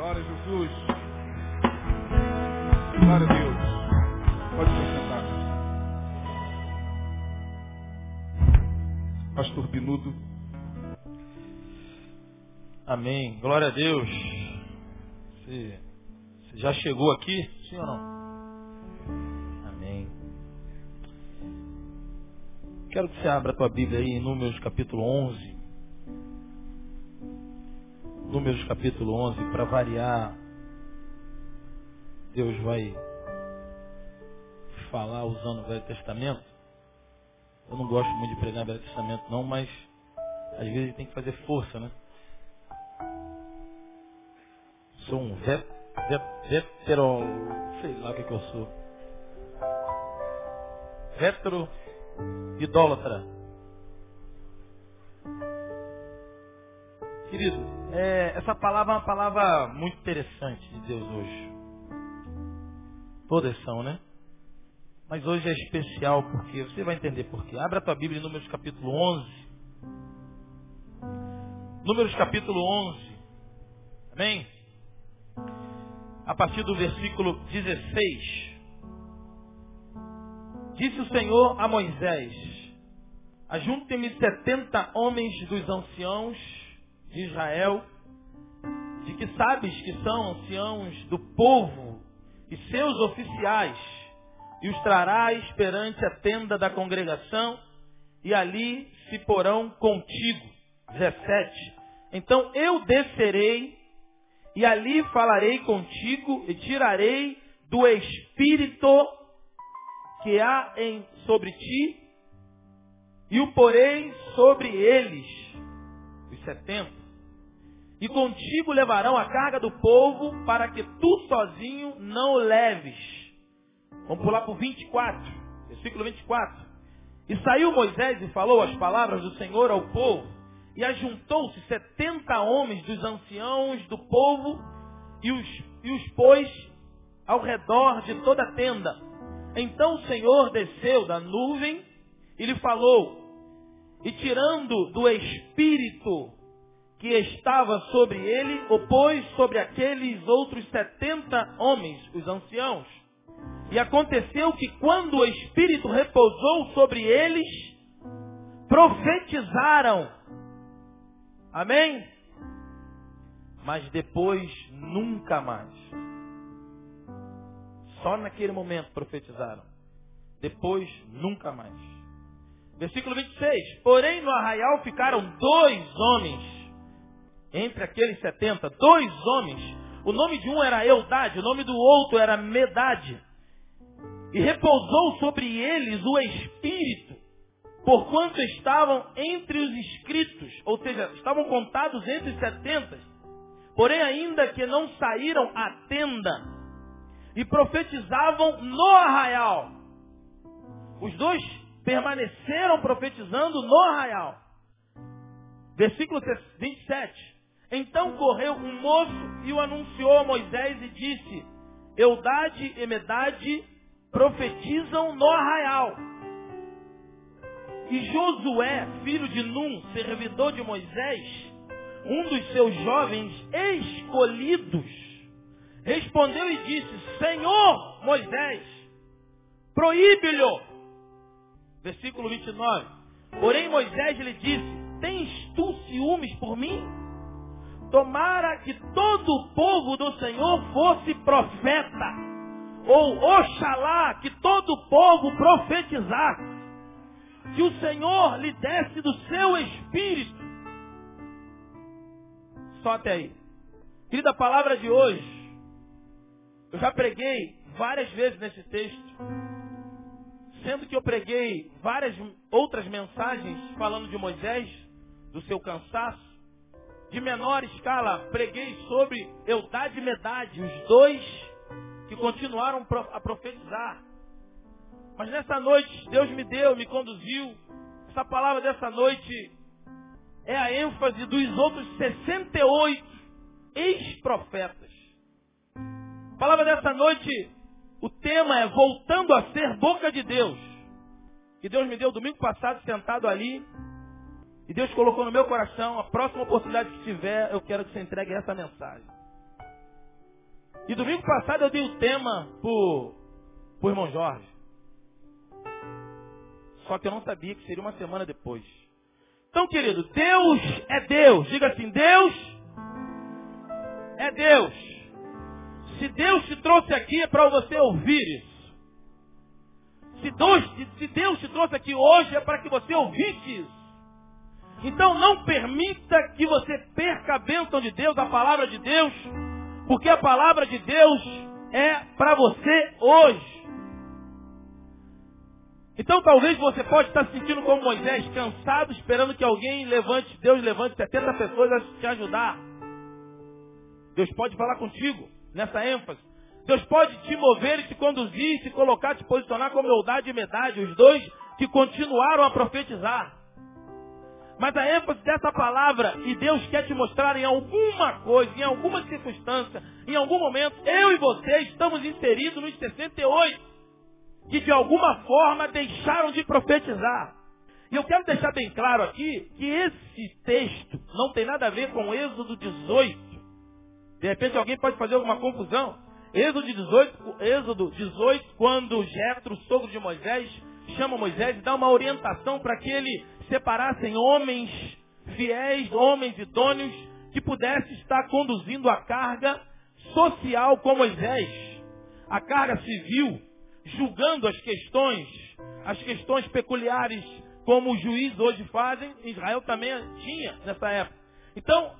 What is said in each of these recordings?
Glória a Jesus. Glória a Deus. Pode se sentar. Pastor Pinudo. Amém. Glória a Deus. Você, você já chegou aqui? Sim ou não? Amém. Quero que você abra a tua Bíblia aí em Números capítulo 11. Números capítulo 11, para variar, Deus vai falar usando o Velho Testamento. Eu não gosto muito de pregar no Velho Testamento não, mas às vezes tem que fazer força, né? Sou um vet, vet, vetero, sei lá o que, que eu sou. Vetero idólatra. Querido, é, essa palavra é uma palavra muito interessante de Deus hoje. Todas são, né? Mas hoje é especial porque você vai entender por quê. Abra a tua Bíblia em Números capítulo 11. Números capítulo 11. Amém? A partir do versículo 16. Disse o Senhor a Moisés: Ajunte-me setenta homens dos anciãos de Israel, de que sabes que são anciãos do povo e seus oficiais, e os trarás perante a tenda da congregação, e ali se porão contigo. 17. Então eu descerei, e ali falarei contigo, e tirarei do espírito que há em, sobre ti, e o porei sobre eles, os setenta. E contigo levarão a carga do povo, para que tu sozinho não o leves. Vamos pular para o 24, versículo 24. E saiu Moisés e falou as palavras do Senhor ao povo, e ajuntou-se setenta homens dos anciãos do povo, e os, e os pôs ao redor de toda a tenda. Então o Senhor desceu da nuvem e lhe falou, e tirando do espírito que estava sobre ele, o pôs sobre aqueles outros setenta homens, os anciãos. E aconteceu que quando o Espírito repousou sobre eles, profetizaram. Amém? Mas depois nunca mais. Só naquele momento profetizaram. Depois nunca mais. Versículo 26. Porém no arraial ficaram dois homens entre aqueles setenta, dois homens. O nome de um era Eudade, o nome do outro era Medade. E repousou sobre eles o Espírito, porquanto estavam entre os inscritos, ou seja, estavam contados entre os setenta, porém ainda que não saíram à tenda, e profetizavam no arraial. Os dois permaneceram profetizando no arraial. Versículo 27. Então correu um moço e o anunciou a Moisés e disse, Eudade e Medade profetizam no arraial. E Josué, filho de Num, servidor de Moisés, um dos seus jovens escolhidos, respondeu e disse, Senhor Moisés, proíbe-lhe. Versículo 29. Porém Moisés lhe disse, tens tu ciúmes por mim? Tomara que todo o povo do Senhor fosse profeta. Ou oxalá que todo o povo profetizasse. Que o Senhor lhe desse do seu espírito. Só até aí. Querida, palavra de hoje. Eu já preguei várias vezes nesse texto. Sendo que eu preguei várias outras mensagens falando de Moisés, do seu cansaço de menor escala, preguei sobre Eudade e Medade, os dois que continuaram a profetizar. Mas nessa noite, Deus me deu, me conduziu. Essa palavra dessa noite é a ênfase dos outros 68 ex-profetas. A palavra dessa noite, o tema é voltando a ser boca de Deus. Que Deus me deu domingo passado, sentado ali, e Deus colocou no meu coração, a próxima oportunidade que tiver, eu quero que você entregue essa mensagem. E domingo passado eu dei o tema pro, pro irmão Jorge. Só que eu não sabia que seria uma semana depois. Então, querido, Deus é Deus. Diga assim, Deus é Deus. Se Deus te trouxe aqui é para você ouvir isso. Se Deus, se Deus te trouxe aqui hoje é para que você ouvisse isso. Então não permita que você perca a bênção de Deus, a palavra de Deus, porque a palavra de Deus é para você hoje. Então talvez você pode estar se sentindo como Moisés, cansado, esperando que alguém levante, Deus levante 70 pessoas a te ajudar. Deus pode falar contigo nessa ênfase. Deus pode te mover e te conduzir, te colocar, te posicionar com humildade e medade, os dois que continuaram a profetizar. Mas a ênfase dessa palavra, e Deus quer te mostrar em alguma coisa, em alguma circunstância, em algum momento, eu e você estamos inseridos nos 68, que de alguma forma deixaram de profetizar. E eu quero deixar bem claro aqui que esse texto não tem nada a ver com Êxodo 18. De repente alguém pode fazer alguma confusão. Êxodo 18, Êxodo 18 quando Jetro, sogro de Moisés, chama Moisés e dá uma orientação para que ele separassem homens fiéis, homens idôneos, que pudessem estar conduzindo a carga social com Moisés, a carga civil, julgando as questões, as questões peculiares, como os juízes hoje fazem, Israel também tinha nessa época. Então,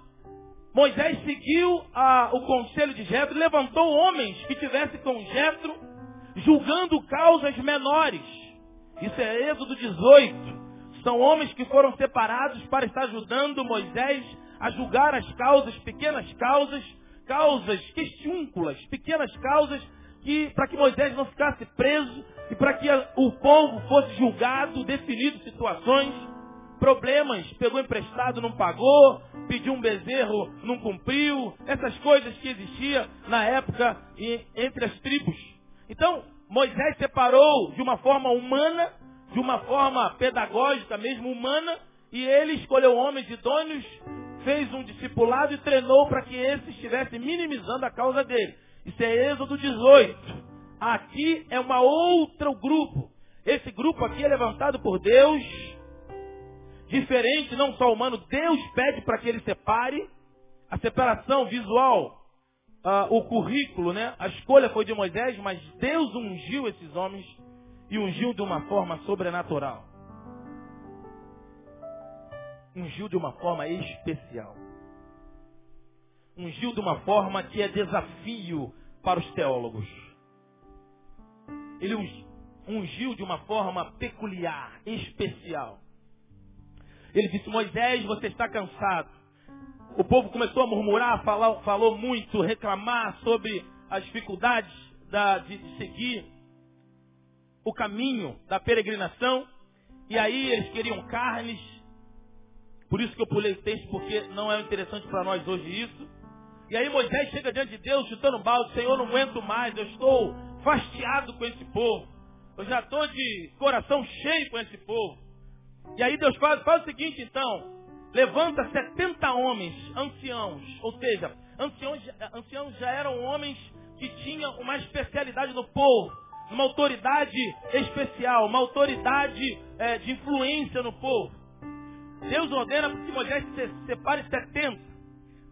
Moisés seguiu a, o conselho de Jetro, levantou homens que tivessem com Jetro, julgando causas menores. Isso é Êxodo 18. São homens que foram separados para estar ajudando Moisés a julgar as causas, pequenas causas, causas questiúnculas, pequenas causas que para que Moisés não ficasse preso e para que o povo fosse julgado, definido situações problemas, pegou emprestado, não pagou, pediu um bezerro, não cumpriu, essas coisas que existiam na época entre as tribos. Então, Moisés separou de uma forma humana, de uma forma pedagógica mesmo humana, e ele escolheu homens idôneos, fez um discipulado e treinou para que esses estivessem minimizando a causa dele. Isso é Êxodo 18. Aqui é uma outro grupo. Esse grupo aqui é levantado por Deus diferente, não só humano, Deus pede para que ele separe a separação visual, uh, o currículo, né? A escolha foi de Moisés, mas Deus ungiu esses homens e ungiu de uma forma sobrenatural. Ungiu de uma forma especial. Ungiu de uma forma que é desafio para os teólogos. Ele ungiu de uma forma peculiar, especial. Ele disse, Moisés, você está cansado. O povo começou a murmurar, falou muito, reclamar sobre as dificuldades da, de seguir o caminho da peregrinação. E aí eles queriam carnes. Por isso que eu pulei o texto, porque não é interessante para nós hoje isso. E aí Moisés chega diante de Deus, chutando balde, Senhor, não aguento mais, eu estou fastiado com esse povo. Eu já estou de coração cheio com esse povo. E aí Deus faz, faz o seguinte então. Levanta 70 homens, anciãos. Ou seja, anciãos, anciãos já eram homens que tinham uma especialidade no povo. Uma autoridade especial, uma autoridade é, de influência no povo. Deus ordena que Moisés se separe 70.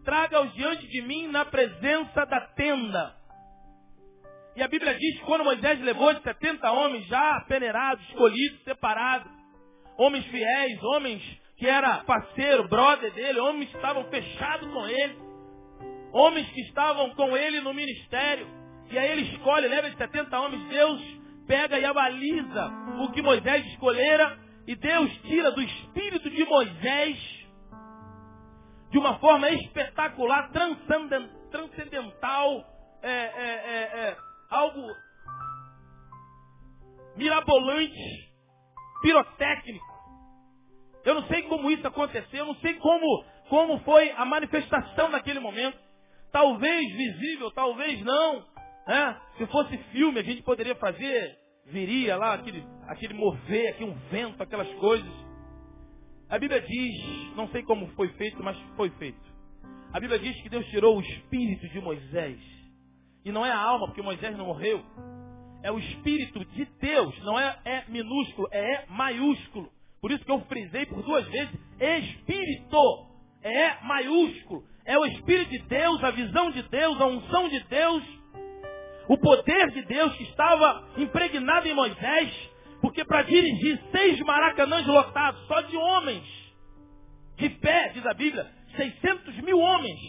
Traga-os diante de mim na presença da tenda. E a Bíblia diz que quando Moisés levou os 70 homens já peneirados, escolhidos, separados, homens fiéis, homens que era parceiro, brother dele, homens que estavam fechados com ele, homens que estavam com ele no ministério. E aí ele escolhe, leva de 70 homens, Deus pega e avaliza o que Moisés escolhera, e Deus tira do espírito de Moisés, de uma forma espetacular, transcendental, é, é, é, é algo mirabolante, pirotécnico. Eu não sei como isso aconteceu, eu não sei como, como foi a manifestação naquele momento. Talvez visível, talvez não. Se fosse filme, a gente poderia fazer, viria lá aquele, aquele mover, aqui um vento, aquelas coisas. A Bíblia diz, não sei como foi feito, mas foi feito. A Bíblia diz que Deus tirou o espírito de Moisés E não é a alma, porque Moisés não morreu. É o Espírito de Deus. Não é, é minúsculo, é, é maiúsculo. Por isso que eu frisei por duas vezes. Espírito. É maiúsculo. É o Espírito de Deus, a visão de Deus, a unção de Deus. O poder de Deus que estava impregnado em Moisés. Porque para dirigir seis maracanãs lotados, só de homens, de pé, diz a Bíblia, 600 mil homens.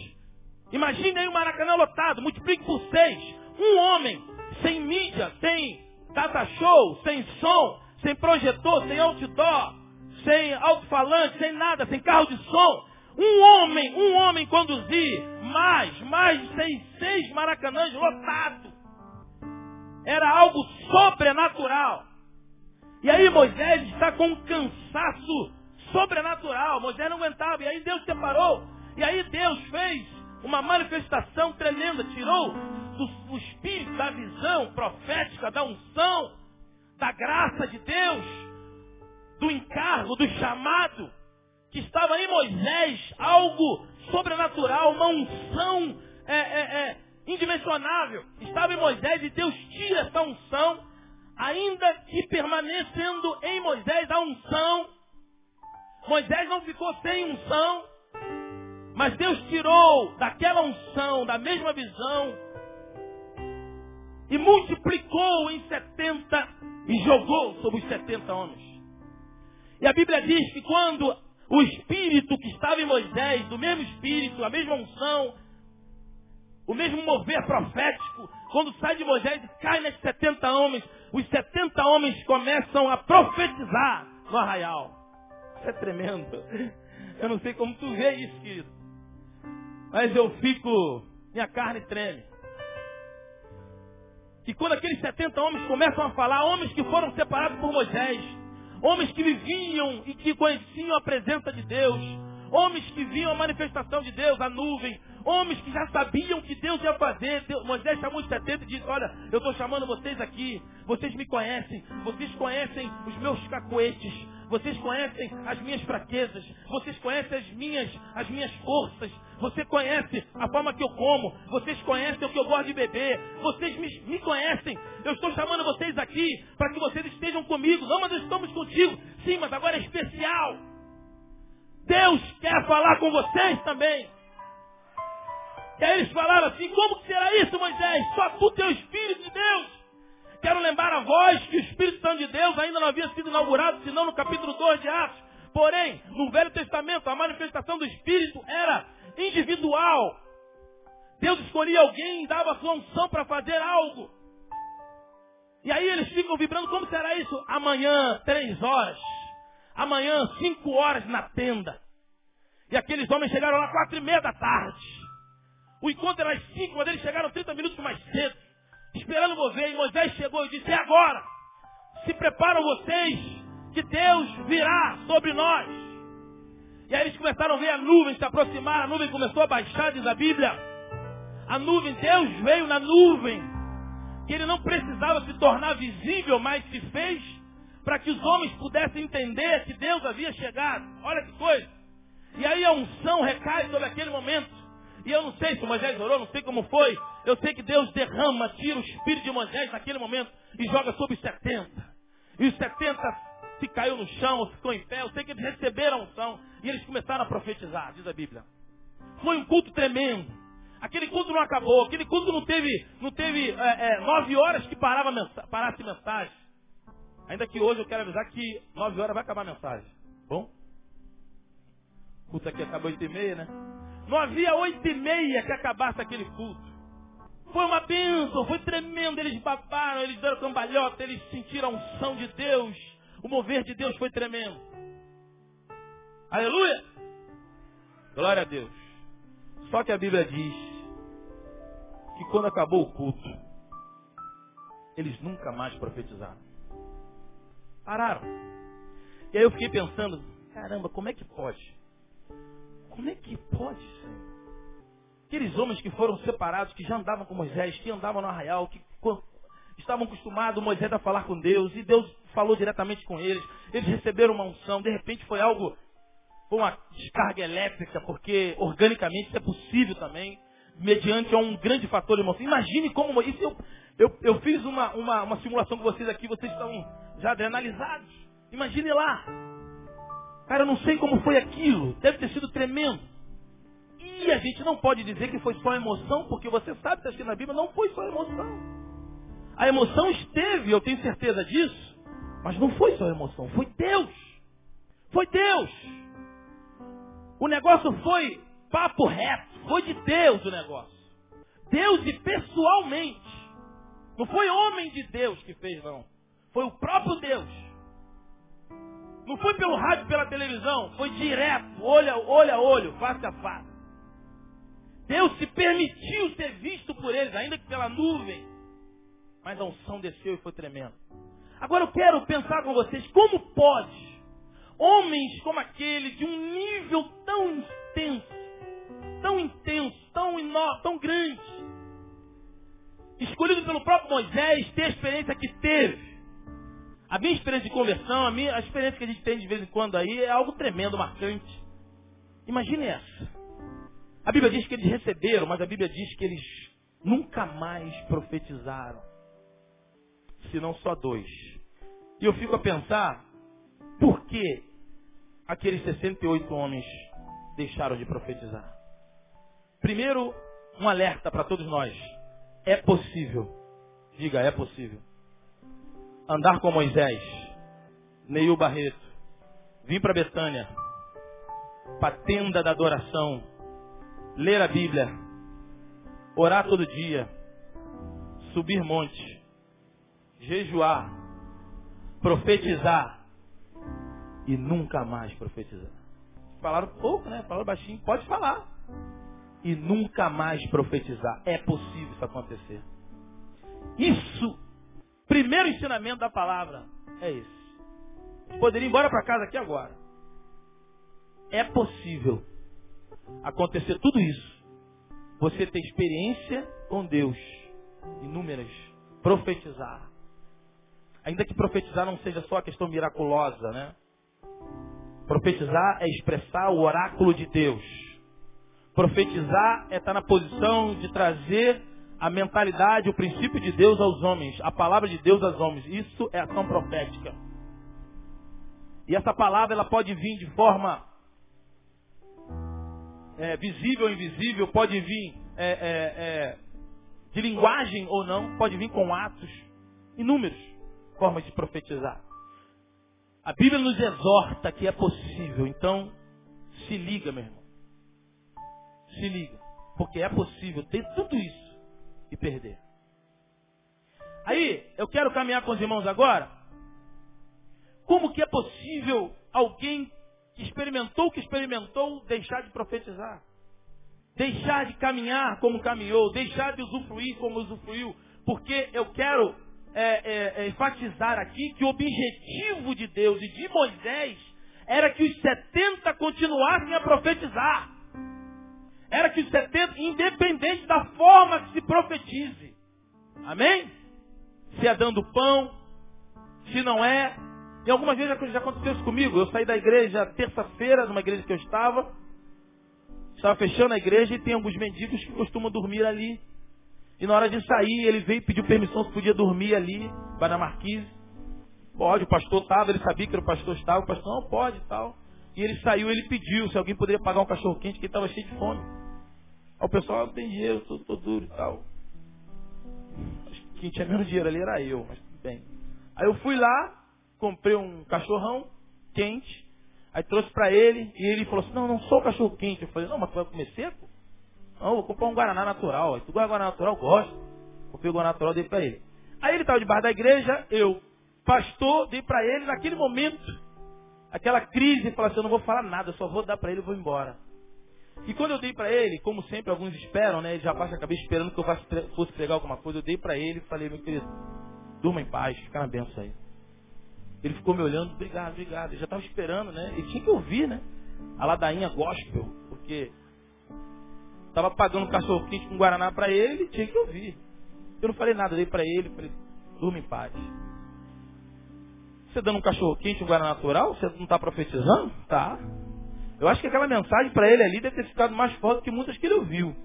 Imagine aí o Maracanã lotado, multiplique por seis. Um homem, sem mídia, sem data show, sem som, sem projetor, sem outdoor, sem alto-falante, sem nada, sem carro de som. Um homem, um homem conduzir mais, mais de seis, seis maracanãs lotados. Era algo sobrenatural. E aí Moisés está com um cansaço sobrenatural. Moisés não aguentava. E aí Deus separou. E aí Deus fez uma manifestação tremenda. Tirou do, espírito da visão profética, da unção, da graça de Deus, do encargo, do chamado, que estava em Moisés, algo sobrenatural, uma unção é, é, é, indimensionável. Estava em Moisés e Deus tira essa unção, ainda que permanecendo em Moisés a unção. Moisés não ficou sem unção, mas Deus tirou daquela unção, da mesma visão, e multiplicou em 70 e jogou sobre os 70 homens. E a Bíblia diz que quando o espírito que estava em Moisés, do mesmo espírito, a mesma unção, o mesmo mover profético, quando sai de Moisés e cai nesses 70 homens, os 70 homens começam a profetizar no arraial. Isso é tremendo. Eu não sei como tu vê isso, querido. Mas eu fico, minha carne treme. E quando aqueles 70 homens começam a falar, homens que foram separados por Moisés, homens que viviam e que conheciam a presença de Deus, homens que viam a manifestação de Deus, a nuvem, homens que já sabiam que Deus ia fazer. Deus, Moisés chamou os 70 e disse, olha, eu estou chamando vocês aqui, vocês me conhecem, vocês conhecem os meus cacoetes, vocês conhecem as minhas fraquezas, vocês conhecem as minhas, as minhas forças, você conhece a forma que eu como, vocês conhecem o que eu gosto de beber, vocês me, me conhecem. Eu estou chamando vocês aqui para que vocês estejam comigo. Não, mas estamos contigo. Sim, mas agora é especial. Deus quer falar com vocês também. E aí eles falaram assim, como será isso, Moisés? Só tu teu Espírito de Deus. Quero lembrar a voz que o Espírito Santo de Deus ainda não havia sido inaugurado, senão no capítulo 2 de Atos. Porém, no Velho Testamento, a manifestação do Espírito era individual. Deus escolhia alguém e dava sua unção para fazer algo. E aí eles ficam vibrando, como será isso? Amanhã, três horas. Amanhã, cinco horas na tenda. E aqueles homens chegaram lá quatro e meia da tarde. O encontro era às cinco, mas eles chegaram 30 minutos mais cedo. Esperando mover. E Moisés chegou e disse, é agora. Se preparam vocês, que Deus virá sobre nós. E aí eles começaram a ver a nuvem se aproximar, a nuvem começou a baixar, diz a Bíblia. A nuvem, Deus veio na nuvem, que ele não precisava se tornar visível, mas se fez para que os homens pudessem entender que Deus havia chegado. Olha que coisa. E aí a unção recai sobre aquele momento. E eu não sei se Moisés orou, não sei como foi. Eu sei que Deus derrama, tira o espírito de Moisés naquele momento e joga sobre os 70. E os 70 se caiu no chão, ou ficou em pé. Eu sei que eles receberam a unção e eles começaram a profetizar, diz a Bíblia. Foi um culto tremendo. Aquele culto não acabou, aquele culto não teve, não teve é, é, nove horas que parava mensa parasse mensagem. Ainda que hoje eu quero avisar que nove horas vai acabar a mensagem. Bom? O culto aqui acabou oito e meia, né? Não havia oito e meia que acabasse aquele culto. Foi uma bênção, foi tremendo. Eles babaram, eles deram cambalhota, eles sentiram a unção de Deus. O mover de Deus foi tremendo. Aleluia! Glória a Deus. Só que a Bíblia diz que quando acabou o culto, eles nunca mais profetizaram. Pararam. E aí eu fiquei pensando, caramba, como é que pode? Como é que pode, Senhor? Aqueles homens que foram separados, que já andavam com Moisés, que andavam no arraial, que estavam acostumados Moisés a falar com Deus, e Deus falou diretamente com eles. Eles receberam uma unção, de repente foi algo, foi uma descarga elétrica, porque organicamente isso é possível também. mediante um grande fator de emoção. Imagine como isso. Eu, eu, eu fiz uma, uma, uma simulação com vocês aqui, vocês estão já adrenalizados. Imagine lá. Cara, eu não sei como foi aquilo. Deve ter sido tremendo. E a gente não pode dizer que foi só emoção, porque você sabe, está escrito na Bíblia, não foi só emoção. A emoção esteve, eu tenho certeza disso, mas não foi só emoção, foi Deus. Foi Deus. O negócio foi papo reto, foi de Deus o negócio. Deus e pessoalmente. Não foi homem de Deus que fez, não. Foi o próprio Deus. Não foi pelo rádio, pela televisão, foi direto, olho a olho, a olho face a face. Deus se permitiu ser visto por eles, ainda que pela nuvem. Mas a unção desceu e foi tremendo. Agora eu quero pensar com vocês, como pode homens como aquele, de um nível tão intenso, tão intenso, tão enorme, tão grande, escolhido pelo próprio Moisés, ter a experiência que teve. A minha experiência de conversão, a, minha, a experiência que a gente tem de vez em quando aí é algo tremendo, marcante. Imagine essa. A Bíblia diz que eles receberam, mas a Bíblia diz que eles nunca mais profetizaram. Se não só dois. E eu fico a pensar, por que aqueles 68 homens deixaram de profetizar? Primeiro, um alerta para todos nós. É possível. Diga, é possível andar com Moisés, Neil Barreto, vim para Betânia, para tenda da adoração, ler a Bíblia, orar todo dia, subir monte, jejuar, profetizar e nunca mais profetizar. Falaram pouco, né? Falaram baixinho. Pode falar. E nunca mais profetizar. É possível isso acontecer. Isso Primeiro ensinamento da palavra é esse. Poderia ir embora para casa aqui agora. É possível acontecer tudo isso. Você ter experiência com Deus. Inúmeras. Profetizar. Ainda que profetizar não seja só a questão miraculosa, né? Profetizar é expressar o oráculo de Deus. Profetizar é estar na posição de trazer a mentalidade, o princípio de Deus aos homens, a palavra de Deus aos homens. Isso é ação profética. E essa palavra ela pode vir de forma é, visível ou invisível, pode vir é, é, é, de linguagem ou não, pode vir com atos, inúmeros formas de profetizar. A Bíblia nos exorta que é possível, então se liga, meu irmão. Se liga, porque é possível ter tudo isso e perder. Aí, eu quero caminhar com os irmãos agora. Como que é possível alguém que experimentou o que experimentou deixar de profetizar? Deixar de caminhar como caminhou, deixar de usufruir como usufruiu. Porque eu quero é, é, é, enfatizar aqui que o objetivo de Deus e de Moisés era que os 70 continuassem a profetizar era que os 70, independente da forma que se profetize. Amém? Se é dando pão, se não é. E algumas vezes já aconteceu isso comigo. Eu saí da igreja terça-feira, numa igreja que eu estava. Estava fechando a igreja e tem alguns mendigos que costumam dormir ali. E na hora de sair, ele veio e pediu permissão se podia dormir ali, na marquise. Pode, o pastor estava, ele sabia que o pastor estava, o pastor não pode e tal. E ele saiu, ele pediu se alguém poderia pagar um cachorro quente, que ele estava cheio de fome. Aí o pessoal não tem dinheiro, tô, tô duro e tal. Acho que quem tinha menos dinheiro ali era eu, mas tudo bem. Aí eu fui lá, comprei um cachorrão quente, aí trouxe para ele, e ele falou assim, não, não sou cachorro quente. Eu falei, não, mas tu vai comer seco? Não, vou comprar um Guaraná natural. Aí tu gosta de Guaraná natural? Gosto. Comprei o Guaraná natural, dei para ele. Aí ele estava debaixo da igreja, eu, pastor, dei para ele, naquele momento, aquela crise, falou assim, eu não vou falar nada, eu só vou dar para ele e vou embora. E quando eu dei para ele, como sempre alguns esperam, né? Ele já baixa a cabeça esperando que eu fosse pregar alguma coisa. Eu dei para ele e falei, meu querido, durma em paz, fica na benção aí. Ele ficou me olhando, obrigado, obrigado. Ele já estava esperando, né? Ele tinha que ouvir, né? A ladainha gospel, porque estava pagando um cachorro quente com Guaraná para ele, ele tinha que ouvir. Eu não falei nada, dei para ele, falei, durma em paz. Você dando um cachorro quente, um Guaraná natural, você não está profetizando? Tá. Eu acho que aquela mensagem para ele ali deve ter ficado mais forte que muitas que ele ouviu.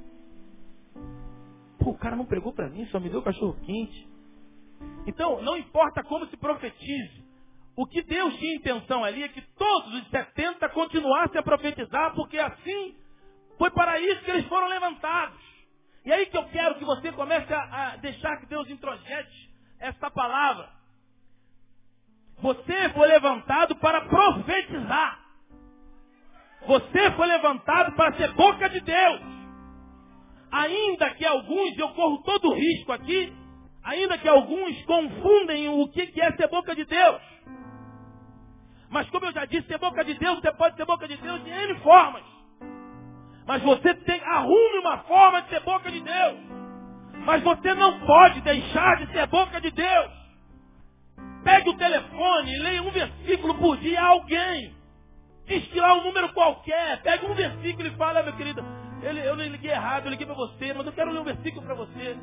o cara não pregou para mim, só me deu cachorro quente. Então, não importa como se profetize, o que Deus tinha intenção ali é que todos os 70 continuassem a profetizar, porque assim foi para isso que eles foram levantados. E aí que eu quero que você comece a, a deixar que Deus introjete esta palavra. Você foi levantado para profetizar. Você foi levantado para ser boca de Deus. Ainda que alguns, eu corro todo o risco aqui, ainda que alguns confundem o que é ser boca de Deus. Mas como eu já disse, ser boca de Deus, você pode ser boca de Deus de N formas. Mas você tem, arrume uma forma de ser boca de Deus. Mas você não pode deixar de ser boca de Deus. Pegue o telefone e leia um versículo por dia a alguém. Diz um número qualquer. Pegue um versículo e fala, meu querido, eu, eu liguei errado, eu liguei para você, mas eu quero ler um versículo para você.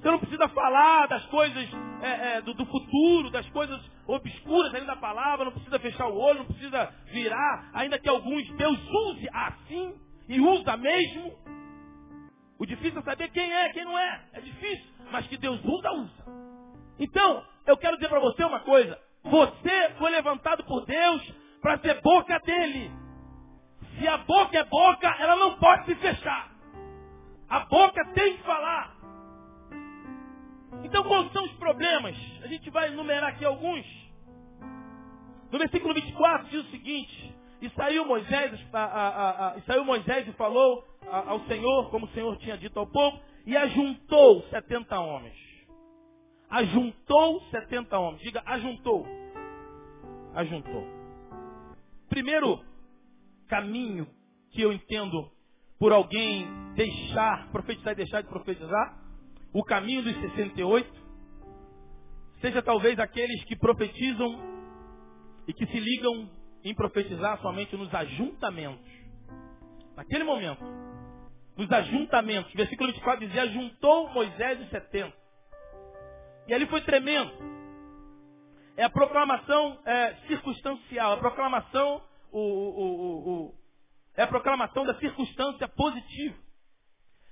Você não precisa falar das coisas é, é, do, do, futuro, das coisas obscuras ainda da palavra, não precisa fechar o olho, não precisa virar, ainda que alguns Deus use assim e usa mesmo. O difícil é saber quem é, quem não é. É difícil, mas que Deus usa, usa. Então, eu quero dizer para você uma coisa. Você foi levantado por Deus para ser boca dele. Se a boca é boca, ela não pode se fechar. A boca tem que falar. Então, quais são os problemas? A gente vai enumerar aqui alguns. No versículo 24 diz o seguinte: E saiu Moisés, a, a, a, e saiu Moisés e falou ao Senhor, como o Senhor tinha dito ao povo, e ajuntou 70 homens. Ajuntou 70 homens. Diga, ajuntou. Ajuntou. Primeiro caminho que eu entendo por alguém deixar, profetizar e deixar de profetizar, o caminho dos 68, seja talvez aqueles que profetizam e que se ligam em profetizar somente nos ajuntamentos. Naquele momento, nos ajuntamentos, versículo 24 dizia, juntou Moisés os 70. E ali foi tremendo. É a proclamação é, circunstancial, a proclamação, o, o, o, é a proclamação da circunstância positiva.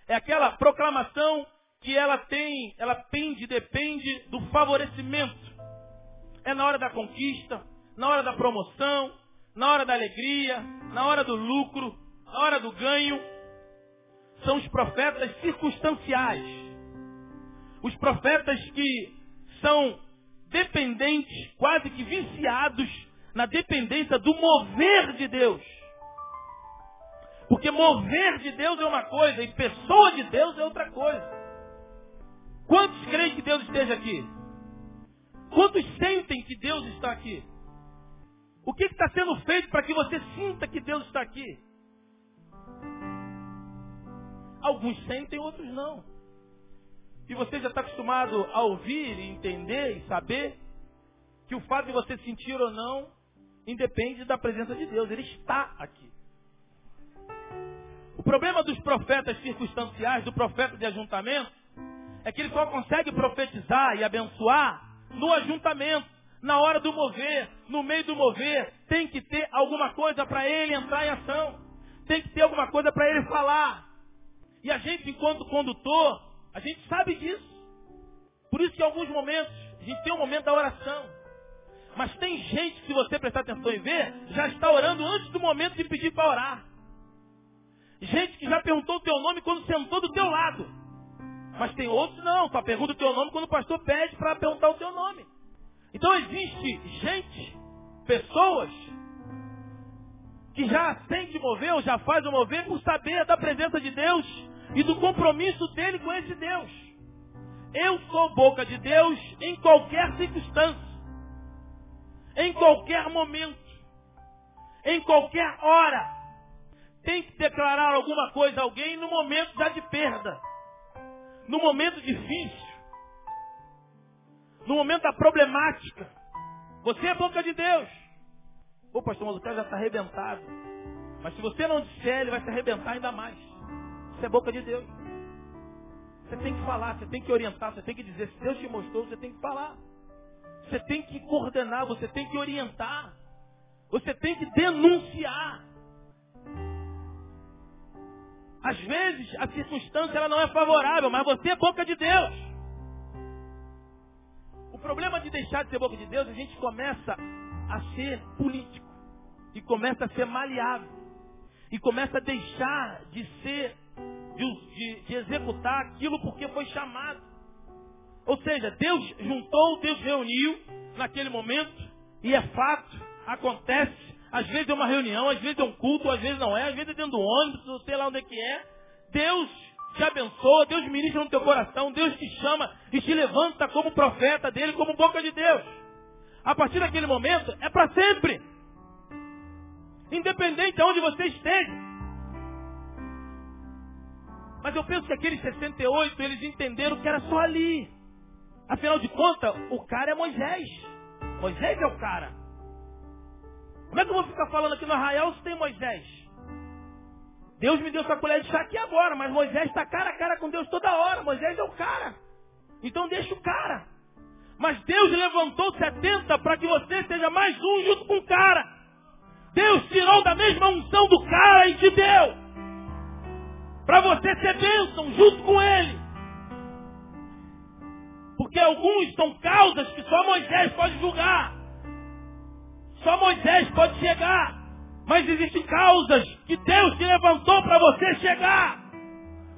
É aquela proclamação que ela tem, ela pende, depende do favorecimento. É na hora da conquista, na hora da promoção, na hora da alegria, na hora do lucro, na hora do ganho. São os profetas circunstanciais. Os profetas que são dependentes, quase que viciados na dependência do mover de Deus. Porque mover de Deus é uma coisa e pessoa de Deus é outra coisa. Quantos creem que Deus esteja aqui? Quantos sentem que Deus está aqui? O que está sendo feito para que você sinta que Deus está aqui? Alguns sentem, outros não. E você já está acostumado a ouvir, entender e saber que o fato de você sentir ou não independe da presença de Deus. Ele está aqui. O problema dos profetas circunstanciais, do profeta de ajuntamento, é que ele só consegue profetizar e abençoar no ajuntamento, na hora do mover, no meio do mover, tem que ter alguma coisa para ele entrar em ação. Tem que ter alguma coisa para ele falar. E a gente, enquanto condutor, a gente sabe disso. Por isso que em alguns momentos, a gente tem um momento da oração. Mas tem gente que, se você prestar atenção e ver, já está orando antes do momento de pedir para orar. Gente que já perguntou o teu nome quando sentou do teu lado. Mas tem outros não, só pergunta o teu nome quando o pastor pede para perguntar o teu nome. Então existe gente, pessoas, que já sente mover ou já faz o mover por saber da presença de Deus e do compromisso dele com esse Deus. Eu sou boca de Deus em qualquer circunstância, em qualquer momento, em qualquer hora. Tem que declarar alguma coisa a alguém no momento já de perda no momento difícil, no momento da problemática, você é boca de Deus. Ô pastor, mas o cara já está arrebentado. Mas se você não disser, ele vai se arrebentar ainda mais. Você é boca de Deus. Você tem que falar, você tem que orientar, você tem que dizer. Se Deus te mostrou, você tem que falar. Você tem que coordenar, você tem que orientar. Você tem que denunciar. Às vezes a circunstância ela não é favorável, mas você é boca de Deus. O problema de deixar de ser boca de Deus, a gente começa a ser político e começa a ser maleável e começa a deixar de ser, de, de, de executar aquilo porque foi chamado. Ou seja, Deus juntou, Deus reuniu naquele momento e é fato, acontece, às vezes é uma reunião, às vezes é um culto, às vezes não é, às vezes é dentro do ônibus, sei lá onde é que é. Deus te abençoa, Deus ministra no teu coração, Deus te chama e te levanta como profeta dele, como boca de Deus. A partir daquele momento, é para sempre. Independente de onde você esteja. Mas eu penso que aqueles 68, eles entenderam que era só ali. Afinal de contas, o cara é Moisés. Moisés é o cara. Como é que eu vou ficar falando aqui no arraial se tem Moisés? Deus me deu essa colher de chá aqui agora, mas Moisés está cara a cara com Deus toda hora. Moisés é o cara. Então deixa o cara. Mas Deus levantou 70 para que você seja mais um junto com o cara. Deus tirou da mesma unção do cara e te deu. Para você ser bênção junto com ele. Porque alguns são causas que só Moisés pode julgar. Só Moisés pode chegar. Mas existem causas que Deus te levantou para você chegar.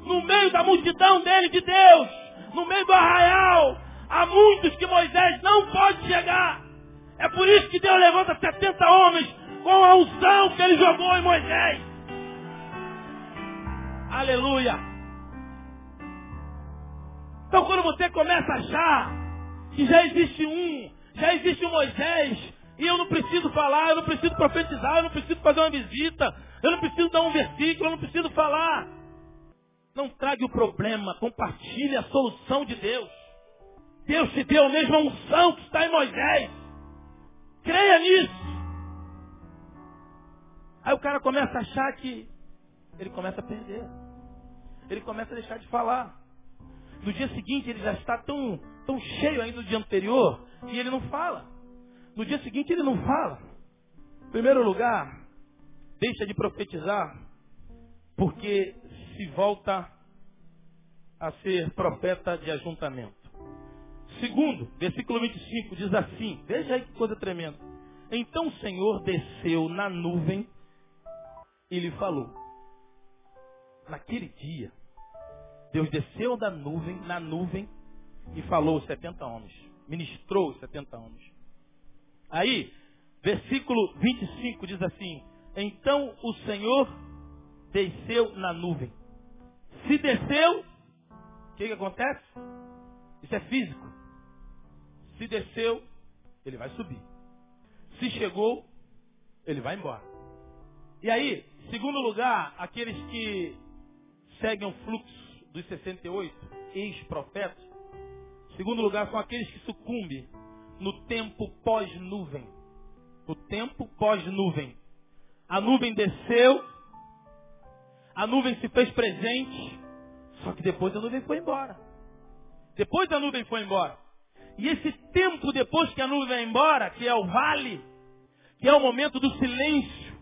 No meio da multidão dele de Deus. No meio do arraial. Há muitos que Moisés não pode chegar. É por isso que Deus levanta 70 homens com a unção que ele jogou em Moisés. Aleluia. Então quando você começa a achar que já existe um, já existe um Moisés, e eu não preciso falar, eu não preciso profetizar, eu não preciso fazer uma visita, eu não preciso dar um versículo, eu não preciso falar. Não trague o problema, compartilhe a solução de Deus. Deus te deu a mesma unção que está em Moisés. Creia nisso. Aí o cara começa a achar que ele começa a perder. Ele começa a deixar de falar. No dia seguinte ele já está tão, tão cheio ainda do dia anterior que ele não fala. No dia seguinte ele não fala. Em primeiro lugar, deixa de profetizar, porque se volta a ser profeta de ajuntamento. Segundo, versículo 25 diz assim: Veja aí que coisa tremenda. Então o Senhor desceu na nuvem e lhe falou. Naquele dia, Deus desceu da nuvem, na nuvem, e falou aos 70 homens. Ministrou os 70 homens. Aí, versículo 25 diz assim: Então o Senhor desceu na nuvem. Se desceu, o que, que acontece? Isso é físico. Se desceu, ele vai subir. Se chegou, ele vai embora. E aí, segundo lugar, aqueles que seguem o fluxo dos 68 ex-profetas, segundo lugar, são aqueles que sucumbem no tempo pós-nuvem. No tempo pós-nuvem. A nuvem desceu, a nuvem se fez presente, só que depois a nuvem foi embora. Depois a nuvem foi embora. E esse tempo depois que a nuvem vai embora, que é o vale, que é o momento do silêncio,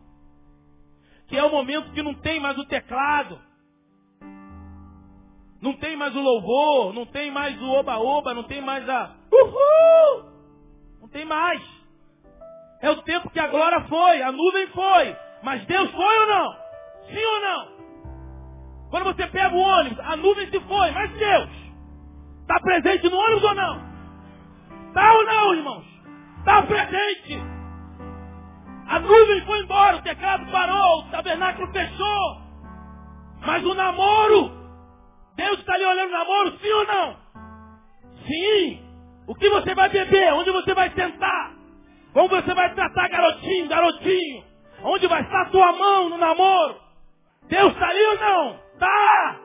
que é o momento que não tem mais o teclado, não tem mais o louvor, não tem mais o oba-oba, não tem mais a uhul, tem mais. É o tempo que a glória foi, a nuvem foi. Mas Deus foi ou não? Sim ou não? Quando você pega o ônibus, a nuvem se foi, mas Deus está presente no ônibus ou não? Está ou não, irmãos? Está presente. A nuvem foi embora, o teclado parou, o tabernáculo fechou. Mas o namoro, Deus está ali olhando namoro, sim ou não? Sim. O que você vai beber? Onde você vai sentar? Como você vai tratar garotinho, garotinho? Onde vai estar a tua mão no namoro? Deus está ali ou não? Tá!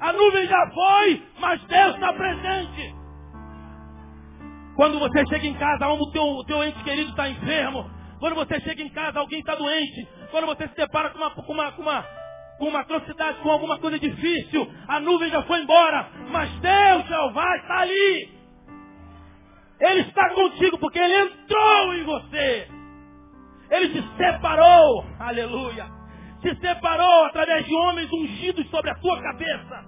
A nuvem já foi, mas Deus está presente. Quando você chega em casa, o teu, o teu ente querido está enfermo. Quando você chega em casa, alguém está doente. Quando você se depara com uma, com uma, com uma, com uma atrocidade, com alguma coisa difícil, a nuvem já foi embora. Mas Deus, Jeová, está ali. Ele está contigo porque Ele entrou em você. Ele te separou. Aleluia. te separou através de homens ungidos sobre a tua cabeça.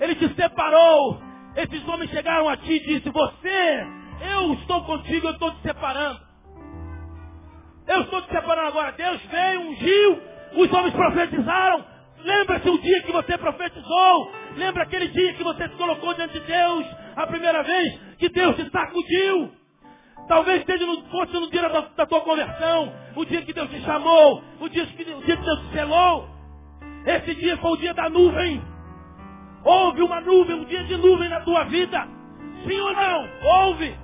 Ele te separou. Esses homens chegaram a ti e disse: Você, eu estou contigo, eu estou te separando. Eu estou te separando agora. Deus veio, ungiu, os homens profetizaram. Lembra-se o dia que você profetizou. Lembra aquele dia que você se colocou diante de Deus a primeira vez que Deus te sacudiu. Talvez esteja no, fosse no dia da, da, tua conversão, o dia que Deus te chamou, o dia, que, o dia que Deus te selou. Esse dia foi o dia da nuvem. Houve uma nuvem, um dia de nuvem na tua vida. Sim ou não? Houve.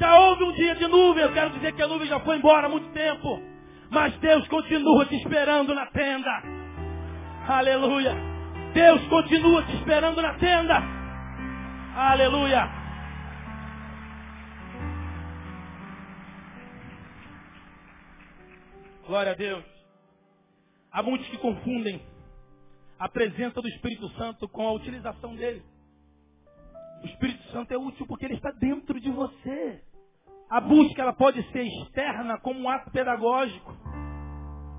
Já houve um dia de nuvem. Eu quero dizer que a nuvem já foi embora há muito tempo. Mas Deus continua te esperando na tenda. Aleluia. Deus continua te esperando na tenda. Aleluia. Glória a Deus. Há muitos que confundem a presença do Espírito Santo com a utilização dele. O Espírito Santo é útil porque ele está dentro de você. A busca ela pode ser externa como um ato pedagógico,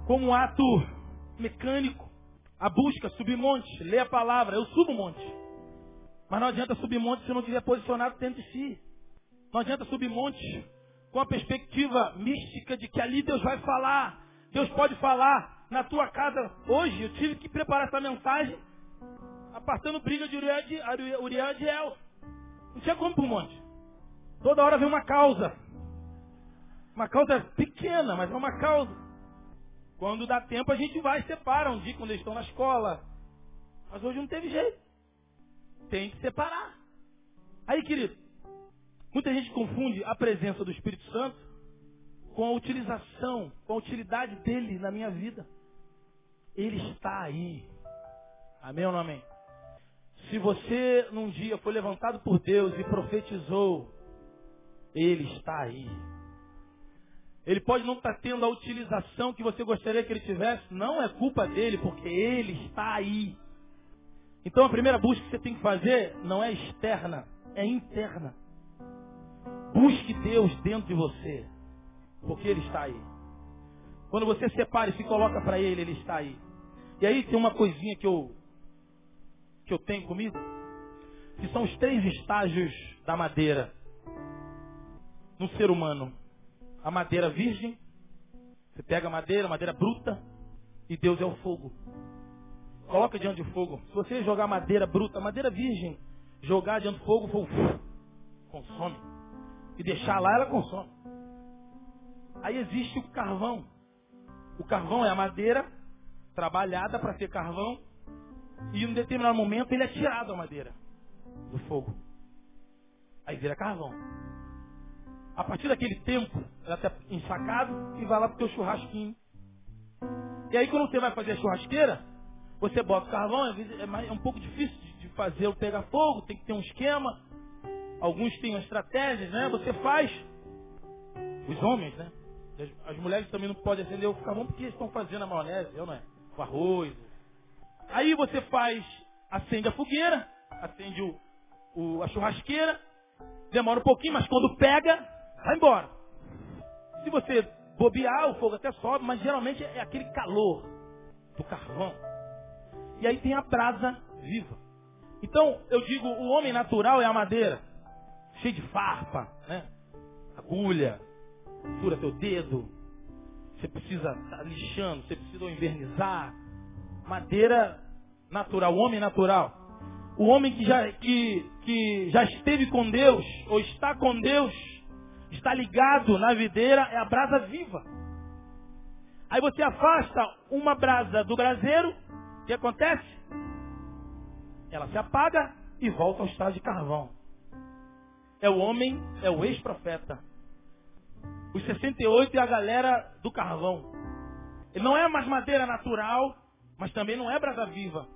como um ato mecânico. A busca, subir monte, ler a palavra, eu subo monte. Mas não adianta subir monte se não estiver posicionado dentro de si. Não adianta subir monte com a perspectiva mística de que ali Deus vai falar. Deus pode falar na tua casa. Hoje eu tive que preparar essa mensagem apartando briga de Uriel e El. Não tinha como pro monte. Toda hora vem uma causa. Uma causa pequena, mas é uma causa. Quando dá tempo a gente vai separa um dia quando eles estão na escola. Mas hoje não teve jeito. Tem que separar. Aí, querido, Muita gente confunde a presença do Espírito Santo com a utilização, com a utilidade dele na minha vida. Ele está aí. Amém ou não amém? Se você num dia foi levantado por Deus e profetizou, ele está aí. Ele pode não estar tendo a utilização que você gostaria que ele tivesse, não é culpa dele, porque ele está aí. Então a primeira busca que você tem que fazer não é externa, é interna. Busque Deus dentro de você, porque Ele está aí. Quando você separa e se coloca para Ele, Ele está aí. E aí tem uma coisinha que eu, que eu tenho comigo, que são os três estágios da madeira no ser humano. A madeira virgem, você pega a madeira, madeira bruta, e Deus é o fogo. Coloca diante do fogo. Se você jogar madeira bruta, madeira virgem, jogar diante do fogo, fogo consome e deixar lá, ela consome. Aí existe o carvão. O carvão é a madeira trabalhada para ser carvão e em um determinado momento ele é tirado a madeira do fogo. Aí vira carvão. A partir daquele tempo, ela está ensacado e vai lá para o teu churrasquinho. E aí quando você vai fazer a churrasqueira, você bota o carvão, é, é um pouco difícil de fazer o pegar fogo, tem que ter um esquema. Alguns têm estratégias, né? Você faz. Os homens, né? As mulheres também não podem acender o carvão porque estão fazendo a maionese, eu não é? O arroz. Aí você faz, acende a fogueira, acende o, o, a churrasqueira, demora um pouquinho, mas quando pega, vai embora. Se você bobear, o fogo até sobe, mas geralmente é aquele calor do carvão. E aí tem a brasa viva. Então, eu digo, o homem natural é a madeira cheio de farpa, né? Agulha, fura teu dedo. Você precisa estar tá lixando, você precisa invernizar. Madeira natural, o homem natural. O homem que já, que, que já esteve com Deus, ou está com Deus, está ligado na videira, é a brasa viva. Aí você afasta uma brasa do braseiro, o que acontece? Ela se apaga e volta ao estado de carvão é o homem, é o ex-profeta. Os 68 é a galera do carvão. Ele não é mais madeira natural, mas também não é brasa viva.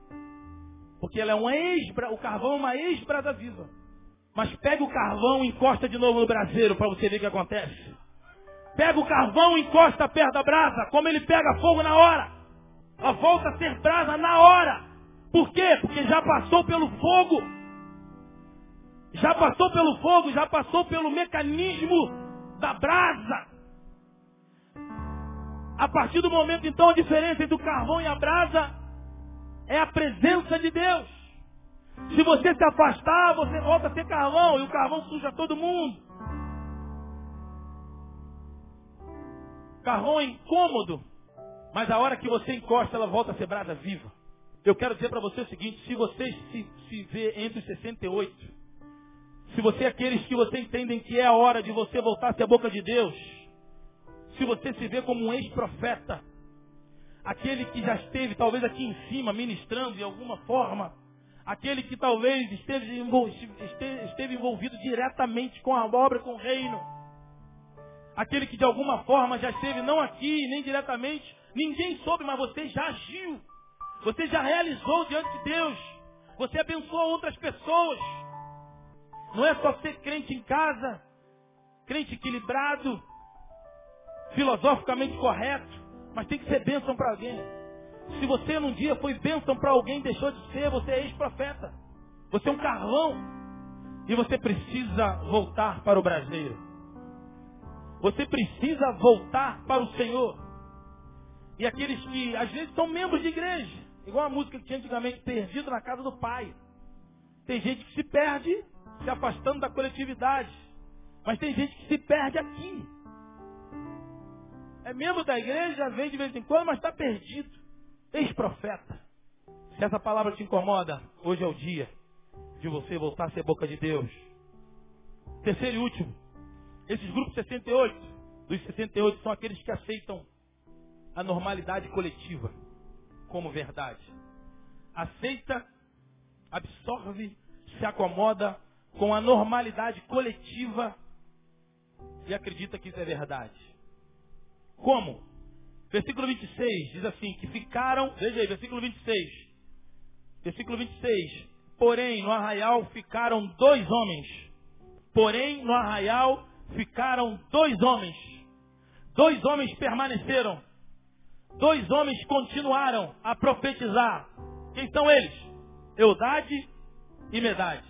Porque ela é um ex, o carvão é uma ex-brasa viva. Mas pega o carvão e encosta de novo no braseiro para você ver o que acontece. Pega o carvão e encosta perto da brasa, como ele pega fogo na hora. Ela volta a ser brasa na hora. Por quê? Porque já passou pelo fogo já passou pelo fogo, já passou pelo mecanismo da brasa. A partir do momento, então, a diferença entre o carvão e a brasa é a presença de Deus. Se você se afastar, você volta a ser carvão e o carvão suja todo mundo. Carvão é incômodo, mas a hora que você encosta, ela volta a ser brasa viva. Eu quero dizer para você o seguinte, se você se, se vê entre os 68, se você é aqueles que você entendem que é a hora de você voltar a ser a boca de Deus, se você se vê como um ex-profeta, aquele que já esteve talvez aqui em cima ministrando de alguma forma, aquele que talvez esteve, envolvido diretamente com a obra, com o reino, aquele que de alguma forma já esteve não aqui, nem diretamente, ninguém soube, mas você já agiu, você já realizou diante de Deus, você abençoou outras pessoas. Não é só ser crente em casa, crente equilibrado, filosoficamente correto, mas tem que ser bênção para alguém. Se você num dia foi bênção para alguém, deixou de ser, você é ex-profeta. Você é um carvão. E você precisa voltar para o brasileiro. Você precisa voltar para o Senhor. E aqueles que às vezes são membros de igreja, igual a música que tinha antigamente, perdido na casa do pai. Tem gente que se perde se afastando da coletividade. Mas tem gente que se perde aqui é membro da igreja, vem de vez em quando, mas está perdido. Ex-profeta. Se essa palavra te incomoda, hoje é o dia de você voltar a ser boca de Deus. Terceiro e último. Esses grupos 68, dos 68, são aqueles que aceitam a normalidade coletiva como verdade. Aceita, absorve, se acomoda com a normalidade coletiva e acredita que isso é verdade. Como? Versículo 26 diz assim, que ficaram, veja aí, versículo 26. Versículo 26. Porém, no arraial ficaram dois homens. Porém, no arraial ficaram dois homens. Dois homens permaneceram. Dois homens continuaram a profetizar. Quem são eles? Eudade e Medade.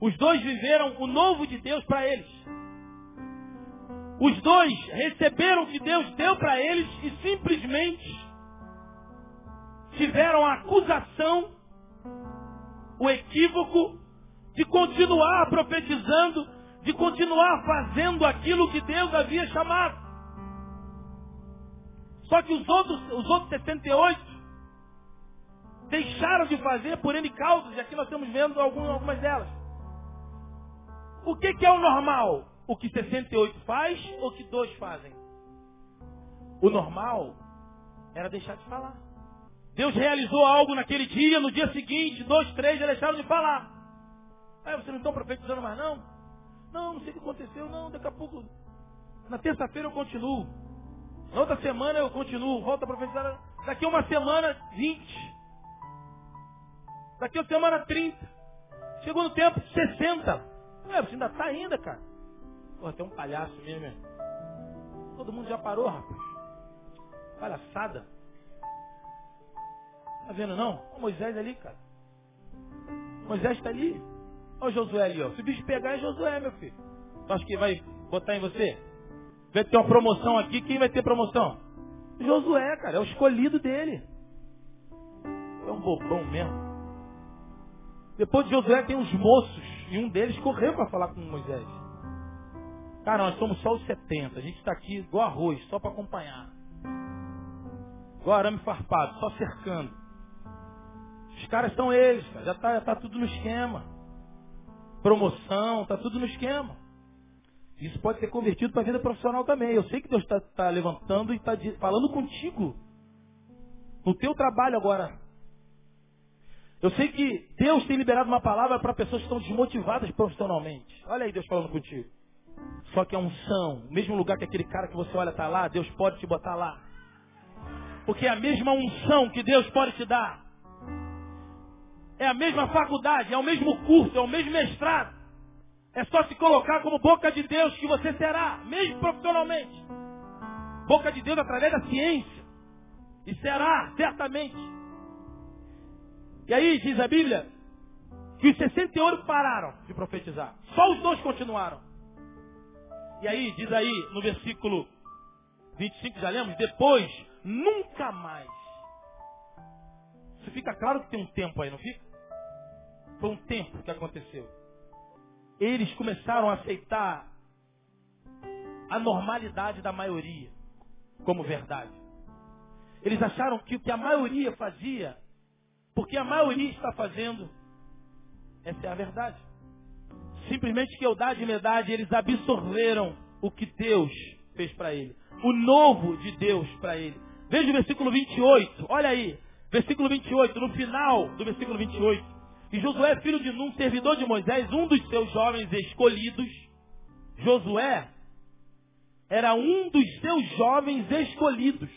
Os dois viveram o novo de Deus para eles. Os dois receberam o que Deus deu para eles e simplesmente tiveram a acusação, o equívoco de continuar profetizando, de continuar fazendo aquilo que Deus havia chamado. Só que os outros, os outros 78 deixaram de fazer por N causas, e aqui nós estamos vendo algumas delas. O que, que é o normal? O que 68 faz ou que dois fazem. O normal era deixar de falar. Deus realizou algo naquele dia, no dia seguinte, dois, três já deixaram de falar. Aí vocês não estão profetizando mais não? Não, não sei o que aconteceu, não, daqui a pouco. Na terça-feira eu continuo. Na outra semana eu continuo, volto a profetizar. Daqui a uma semana, 20. Daqui a uma semana, 30. Chegou no tempo, 60. Ué, você ainda está ainda, cara. Porra, tem um palhaço mesmo, hein? Todo mundo já parou, rapaz. Palhaçada. Tá vendo não? O Moisés ali, cara. Moisés está ali. Olha o Josué ali, ó. Se o bicho pegar é Josué, meu filho. Tu acha que vai botar em você? Vai ter uma promoção aqui, quem vai ter promoção? Josué, cara, é o escolhido dele. É um bobão mesmo. Depois de Josué tem uns moços, e um deles correu para falar com Moisés. Cara, nós somos só os 70. A gente está aqui igual arroz, só para acompanhar. Igual arame farpado, só cercando. Os caras são eles, cara. Já está tá tudo no esquema. Promoção, está tudo no esquema. Isso pode ser convertido para a vida profissional também. Eu sei que Deus está tá levantando e está falando contigo. No teu trabalho agora. Eu sei que Deus tem liberado uma palavra para pessoas que estão desmotivadas profissionalmente. Olha aí Deus falando contigo. Só que a unção, o mesmo lugar que aquele cara que você olha está lá, Deus pode te botar lá. Porque é a mesma unção que Deus pode te dar. É a mesma faculdade, é o mesmo curso, é o mesmo mestrado. É só se colocar como boca de Deus que você será, mesmo profissionalmente. Boca de Deus através da ciência. E será, certamente. E aí diz a Bíblia que os 68 pararam de profetizar. Só os dois continuaram. E aí, diz aí no versículo 25 já lemos? Depois, nunca mais. Isso fica claro que tem um tempo aí, não fica? Foi um tempo que aconteceu. Eles começaram a aceitar a normalidade da maioria como verdade. Eles acharam que o que a maioria fazia, porque a maioria está fazendo, essa é a verdade. Simplesmente que eudade e medade, eles absorveram o que Deus fez para ele. O novo de Deus para ele. Veja o versículo 28, olha aí. Versículo 28, no final do versículo 28. E Josué, filho de Num, servidor de Moisés, um dos seus jovens escolhidos. Josué era um dos seus jovens escolhidos.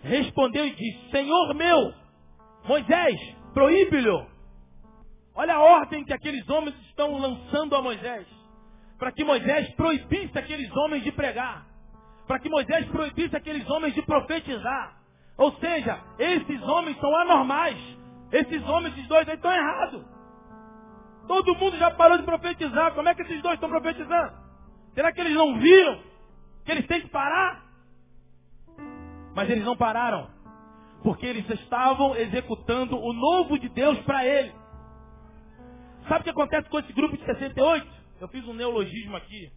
Respondeu e disse: Senhor meu, Moisés, proíbe-lhe. Olha a ordem que aqueles homens estão lançando a Moisés. Para que Moisés proibisse aqueles homens de pregar. Para que Moisés proibisse aqueles homens de profetizar. Ou seja, esses homens são anormais. Esses homens, esses dois aí estão errados. Todo mundo já parou de profetizar. Como é que esses dois estão profetizando? Será que eles não viram que eles têm que parar? Mas eles não pararam. Porque eles estavam executando o novo de Deus para ele. Sabe o que acontece com esse grupo de 68? Eu fiz um neologismo aqui.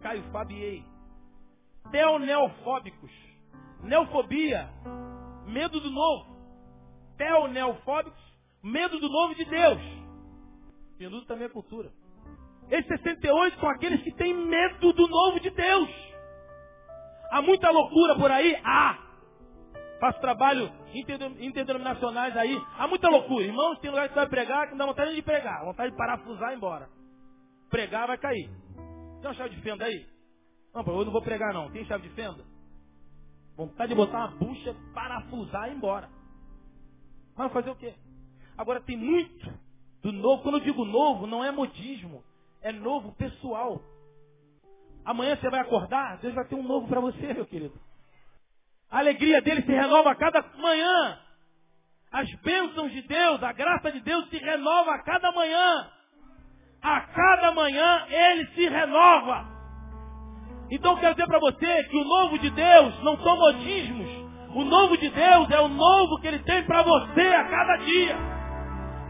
Caio Fabiei. Teoneofóbicos. Neofobia. Medo do novo. Teoneofóbicos. Medo do novo de Deus. Medo também é cultura. Esses 68 são aqueles que têm medo do novo de Deus. Há muita loucura por aí? Há. Faço trabalho interdenominacionais aí. Há muita loucura. Irmãos, tem lugar que vai pregar que não dá vontade de pregar. Vontade de parafusar e embora. Pregar vai cair. Tem uma chave de fenda aí? Não, eu não vou pregar não. Tem chave de fenda? Vontade de botar uma bucha, parafusar e embora. Mas fazer o quê? Agora tem muito do novo. Quando eu digo novo, não é modismo. É novo pessoal. Amanhã você vai acordar, Deus vai ter um novo para você, meu querido. A alegria dele se renova a cada manhã. As bênçãos de Deus, a graça de Deus se renova a cada manhã. A cada manhã ele se renova. Então quero dizer para você que o novo de Deus não são modismos. O novo de Deus é o novo que ele tem para você a cada dia.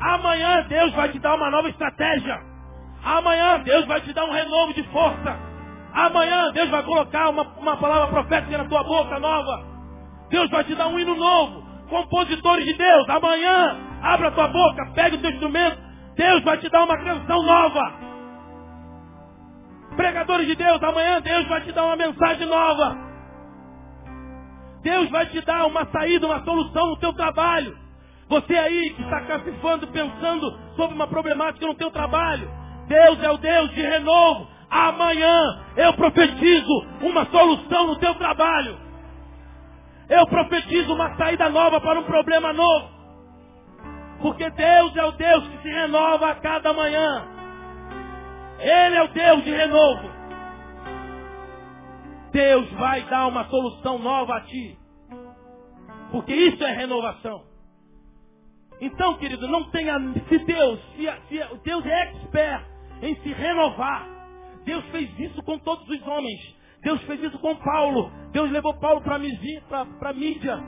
Amanhã Deus vai te dar uma nova estratégia. Amanhã Deus vai te dar um renovo de força. Amanhã Deus vai colocar uma, uma palavra profética na tua boca nova. Deus vai te dar um hino novo. Compositores de Deus, amanhã abra tua boca, pegue o teu instrumento. Deus vai te dar uma canção nova. Pregadores de Deus, amanhã Deus vai te dar uma mensagem nova. Deus vai te dar uma saída, uma solução no teu trabalho. Você aí que está cacifando, pensando sobre uma problemática no teu trabalho. Deus é o Deus de renovo. Amanhã eu profetizo uma solução no teu trabalho. Eu profetizo uma saída nova para um problema novo. Porque Deus é o Deus que se renova a cada manhã. Ele é o Deus de renovo. Deus vai dar uma solução nova a ti. Porque isso é renovação. Então, querido, não tenha. Se Deus, se, se Deus é expert em se renovar, Deus fez isso com todos os homens. Deus fez isso com Paulo. Deus levou Paulo para Mídia, para Mídia.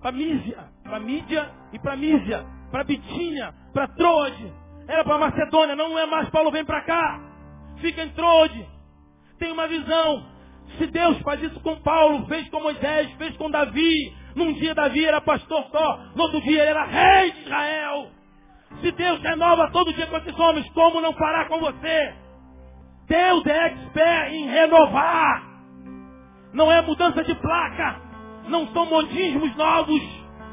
Para Mídia, para Mídia e para Mídia, para Bitinha, para Troade. Era para Macedônia, não é mais Paulo vem para cá. Fica em Troade. Tem uma visão. Se Deus faz isso com Paulo, fez com Moisés, fez com Davi. Num dia Davi era pastor só, no outro dia ele era rei de Israel. Se Deus renova todo dia com esses homens, como não parar com você? Deus é expert em renovar. Não é mudança de placa. Não são modismos novos.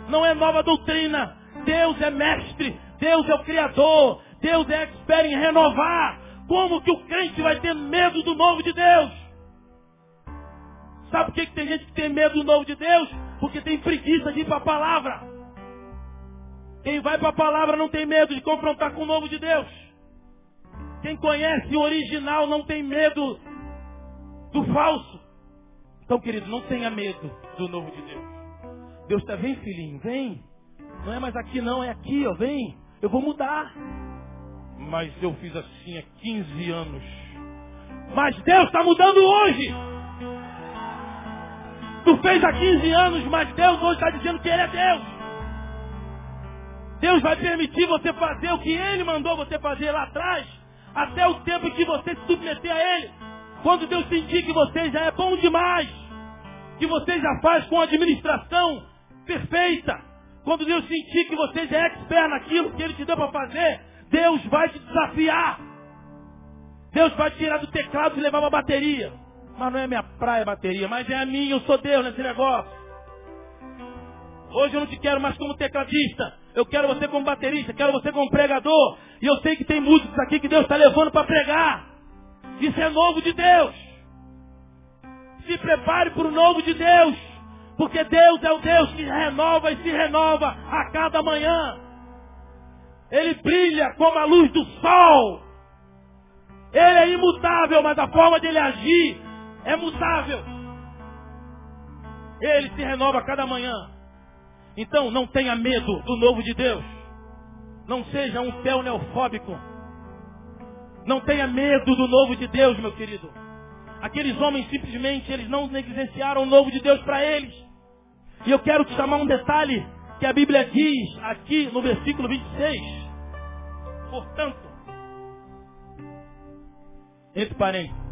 Não é nova doutrina. Deus é mestre. Deus é o Criador. Deus é expert em renovar. Como que o crente vai ter medo do novo de Deus? Sabe por que, que tem gente que tem medo do novo de Deus? Porque tem preguiça de ir para a palavra. Quem vai para a palavra não tem medo de confrontar com o novo de Deus. Quem conhece o original não tem medo do falso. Então, querido, não tenha medo do novo de Deus. Deus está, vem filhinho, vem. Não é mais aqui não, é aqui, ó, vem. Eu vou mudar. Mas eu fiz assim há 15 anos. Mas Deus está mudando hoje. Tu fez há 15 anos, mas Deus hoje está dizendo que Ele é Deus. Deus vai permitir você fazer o que Ele mandou você fazer lá atrás, até o tempo em que você se submeter a Ele. Quando Deus sentir que você já é bom demais, que você já faz com administração perfeita, quando Deus sentir que você já é expert naquilo que Ele te deu para fazer, Deus vai te desafiar. Deus vai te tirar do teclado e levar uma bateria. Mas não é minha praia bateria, mas é a minha, eu sou Deus nesse negócio. Hoje eu não te quero mais como tecladista. Eu quero você como baterista, quero você como pregador. E eu sei que tem músicos aqui que Deus está levando para pregar. Isso é novo de Deus. Se prepare para o novo de Deus. Porque Deus é o Deus que renova e se renova a cada manhã. Ele brilha como a luz do sol. Ele é imutável, mas a forma de ele agir é mutável. Ele se renova a cada manhã. Então não tenha medo do novo de Deus. Não seja um fel neofóbico. Não tenha medo do novo de Deus, meu querido. Aqueles homens simplesmente eles não negligenciaram o novo de Deus para eles. E eu quero te chamar um detalhe que a Bíblia diz aqui no versículo 26. Portanto, entre parênteses,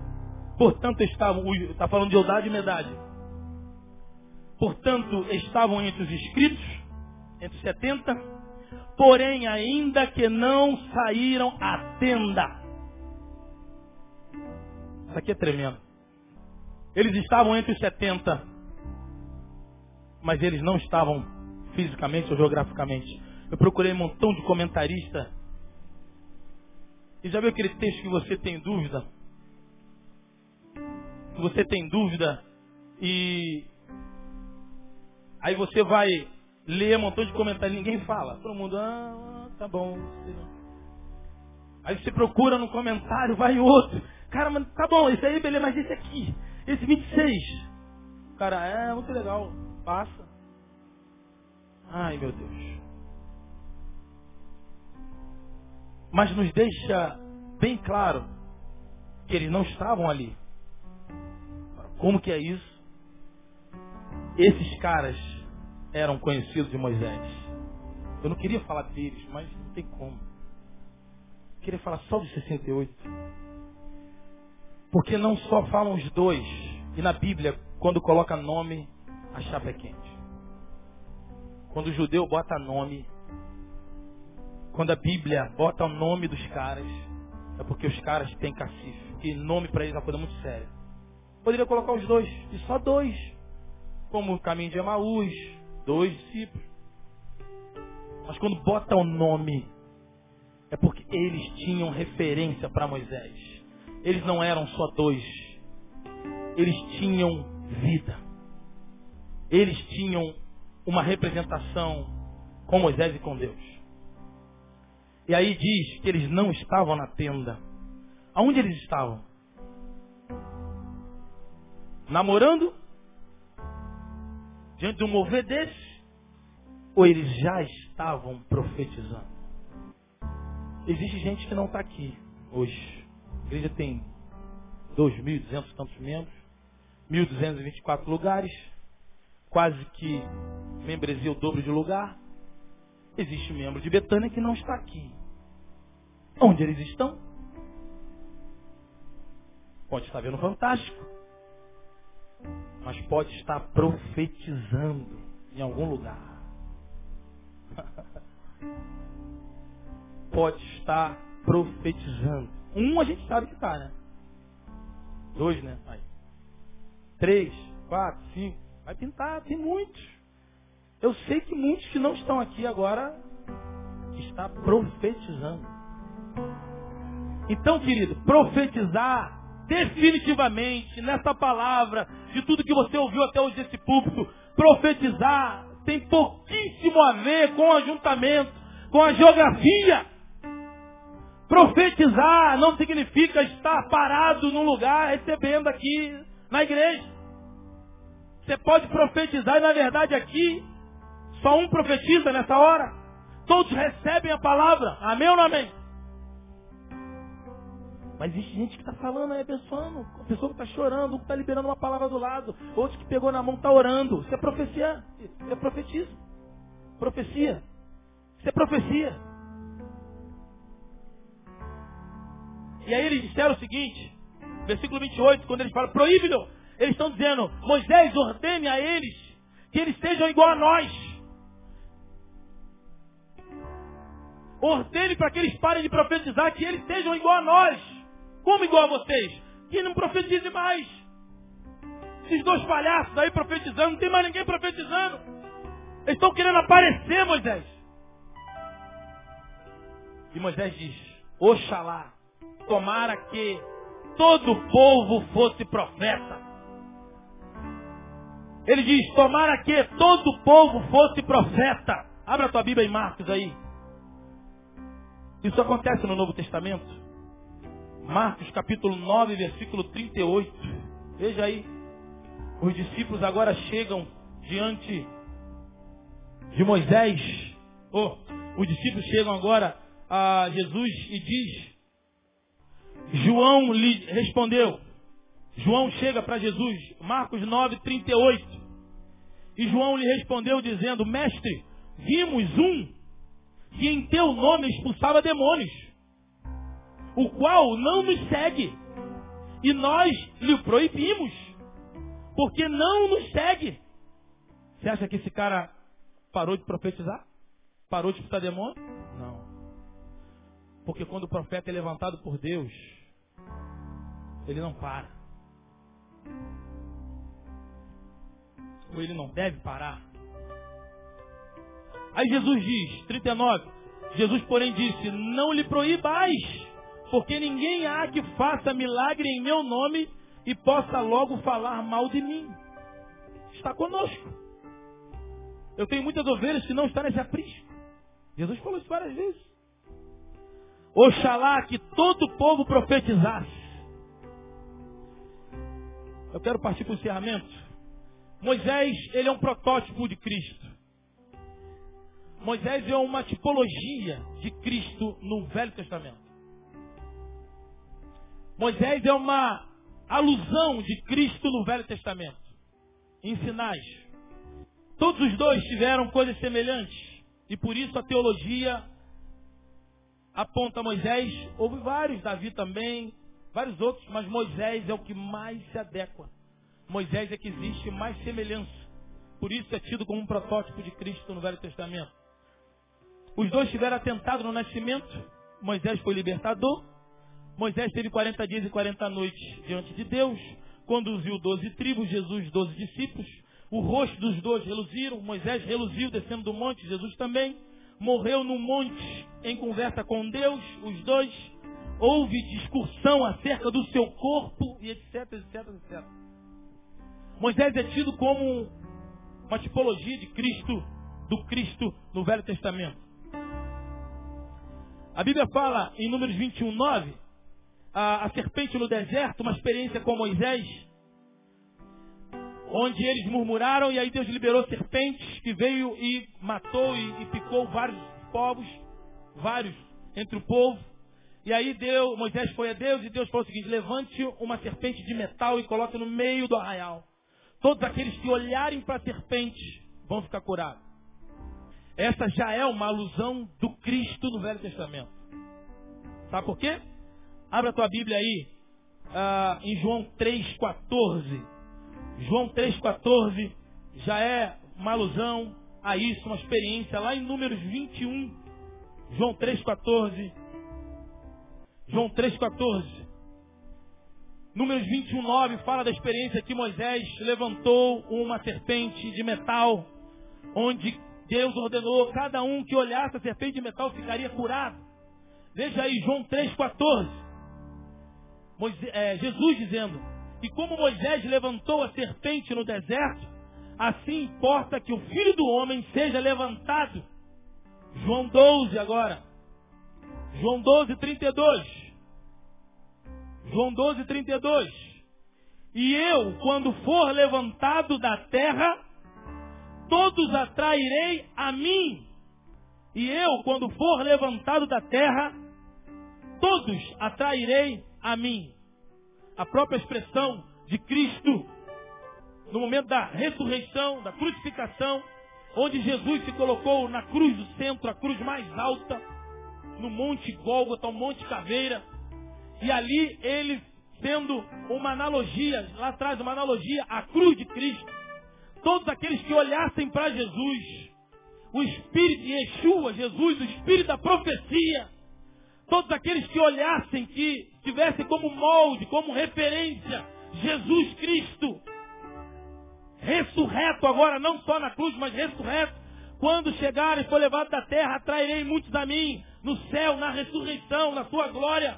Portanto, estavam, está falando de Eudade e Medade. Portanto, estavam entre os inscritos, entre os 70, porém ainda que não saíram à tenda. Isso aqui é tremendo. Eles estavam entre os 70, mas eles não estavam fisicamente ou geograficamente. Eu procurei um montão de comentarista. E já viu aquele texto que você tem dúvida? se você tem dúvida e aí você vai ler um montão de comentários, ninguém fala. Todo mundo, ah, tá bom. Aí você procura no comentário, vai outro. Cara, mas tá bom, esse aí, beleza, mas esse aqui, esse 26. Cara, é muito legal, passa. Ai, meu Deus. Mas nos deixa bem claro que eles não estavam ali. Como que é isso? Esses caras eram conhecidos de Moisés. Eu não queria falar deles, mas não tem como. Eu queria falar só dos 68. Porque não só falam os dois. E na Bíblia, quando coloca nome, a chapa é quente. Quando o judeu bota nome, quando a Bíblia bota o nome dos caras, é porque os caras têm cacife. E nome para eles é uma coisa muito séria. Poderia colocar os dois, e só dois. Como o caminho de Emaús, dois discípulos. Mas quando bota o nome, é porque eles tinham referência para Moisés. Eles não eram só dois. Eles tinham vida. Eles tinham uma representação com Moisés e com Deus. E aí diz que eles não estavam na tenda. Aonde eles estavam? namorando? Diante de um mover desse? Ou eles já estavam profetizando? Existe gente que não está aqui hoje. A igreja tem 2.200 tantos membros, 1.224 lugares, quase que membresia o dobro de lugar. Existe membro de Betânia que não está aqui. Onde eles estão? Pode estar vendo Fantástico mas pode estar profetizando em algum lugar. pode estar profetizando. Um a gente sabe que está, né? Dois, né? Aí. Três, quatro, cinco. Vai pintar, tem muitos. Eu sei que muitos que não estão aqui agora está profetizando. Então, querido, profetizar definitivamente nessa palavra, de tudo que você ouviu até hoje desse púlpito, profetizar tem pouquíssimo a ver com o ajuntamento, com a geografia. Profetizar não significa estar parado num lugar recebendo aqui na igreja. Você pode profetizar e na verdade aqui só um profetiza nessa hora. Todos recebem a palavra. Amém ou não amém? Mas existe gente que está falando, é abençoando. A pessoa que está chorando, que está liberando uma palavra do lado, outro que pegou na mão está orando. Isso é profecia. É profetismo. Profecia. Isso é profecia. E aí eles disseram o seguinte, versículo 28, quando eles falam, proíbe-lhe, eles estão dizendo, Moisés ordene a eles que eles sejam igual a nós. Ordene para que eles parem de profetizar que eles sejam igual a nós. Como igual a vocês? Que não profetize mais. Esses dois palhaços aí profetizando, não tem mais ninguém profetizando. Eles estão querendo aparecer, Moisés. E Moisés diz, Oxalá, tomara que todo o povo fosse profeta. Ele diz, tomara que todo o povo fosse profeta. Abra a tua Bíblia em Marcos aí. Isso acontece no Novo Testamento. Marcos capítulo 9, versículo 38. Veja aí. Os discípulos agora chegam diante de Moisés. Oh, os discípulos chegam agora a Jesus e diz. João lhe respondeu. João chega para Jesus, Marcos 9, 38. E João lhe respondeu dizendo, mestre, vimos um que em teu nome expulsava demônios, o qual não nos segue. E nós lhe proibimos, porque não nos segue. Você acha que esse cara parou de profetizar? Parou de expulsar demônio? Não. Porque quando o profeta é levantado por Deus, ele não para. Ou ele não deve parar. Aí Jesus diz, 39, Jesus porém disse, não lhe proíbais, porque ninguém há que faça milagre em meu nome e possa logo falar mal de mim. Está conosco. Eu tenho muitas ovelhas que não estão nesse aprisco. Jesus falou isso várias vezes. Oxalá que todo o povo profetizasse. Eu quero partir para o encerramento. Moisés, ele é um protótipo de Cristo. Moisés é uma tipologia de Cristo no Velho Testamento. Moisés é uma alusão de Cristo no Velho Testamento. Em sinais. Todos os dois tiveram coisas semelhantes. E por isso a teologia aponta Moisés. Houve vários, Davi também, vários outros, mas Moisés é o que mais se adequa. Moisés é que existe mais semelhança. Por isso é tido como um protótipo de Cristo no Velho Testamento. Os dois tiveram atentado no nascimento. Moisés foi libertador. Moisés teve 40 dias e 40 noites diante de Deus. Conduziu 12 tribos, Jesus 12 discípulos. O rosto dos dois reluziram. Moisés reluziu descendo do monte, Jesus também. Morreu no monte em conversa com Deus, os dois. Houve discussão acerca do seu corpo e etc, etc, etc. Moisés é tido como uma tipologia de Cristo, do Cristo no Velho Testamento. A Bíblia fala em Números 21, 9, a, a serpente no deserto, uma experiência com Moisés, onde eles murmuraram e aí Deus liberou serpentes que veio e matou e, e picou vários povos, vários entre o povo. E aí Deus, Moisés foi a Deus e Deus falou o seguinte, levante uma serpente de metal e coloque no meio do arraial. Todos aqueles que olharem para a serpente vão ficar curados. Essa já é uma alusão do Cristo no Velho Testamento. Sabe por quê? Abra a tua Bíblia aí, uh, em João 3,14. João 3,14 já é uma alusão a isso, uma experiência lá em Números 21. João 3,14. João 3,14. Números 21, 9 fala da experiência que Moisés levantou uma serpente de metal, onde Deus ordenou, cada um que olhasse a serpente de metal ficaria curado. Veja aí, João 3,14. É, Jesus dizendo, e como Moisés levantou a serpente no deserto, assim importa que o filho do homem seja levantado. João 12 agora. João 12, 32. João 12, 32. E eu, quando for levantado da terra, todos atrairei a mim. E eu, quando for levantado da terra, todos atrairei a mim. A própria expressão de Cristo no momento da ressurreição, da crucificação, onde Jesus se colocou na cruz do centro, a cruz mais alta, no Monte Gólgota, o Monte Caveira, e ali ele sendo uma analogia, lá atrás uma analogia à cruz de Cristo. Todos aqueles que olhassem para Jesus, o Espírito de Yeshua, Jesus, o Espírito da profecia, todos aqueles que olhassem, que tivessem como molde, como referência, Jesus Cristo, ressurreto agora, não só na cruz, mas ressurreto. Quando chegar e for levado da terra, atrairei muitos a mim, no céu, na ressurreição, na sua glória,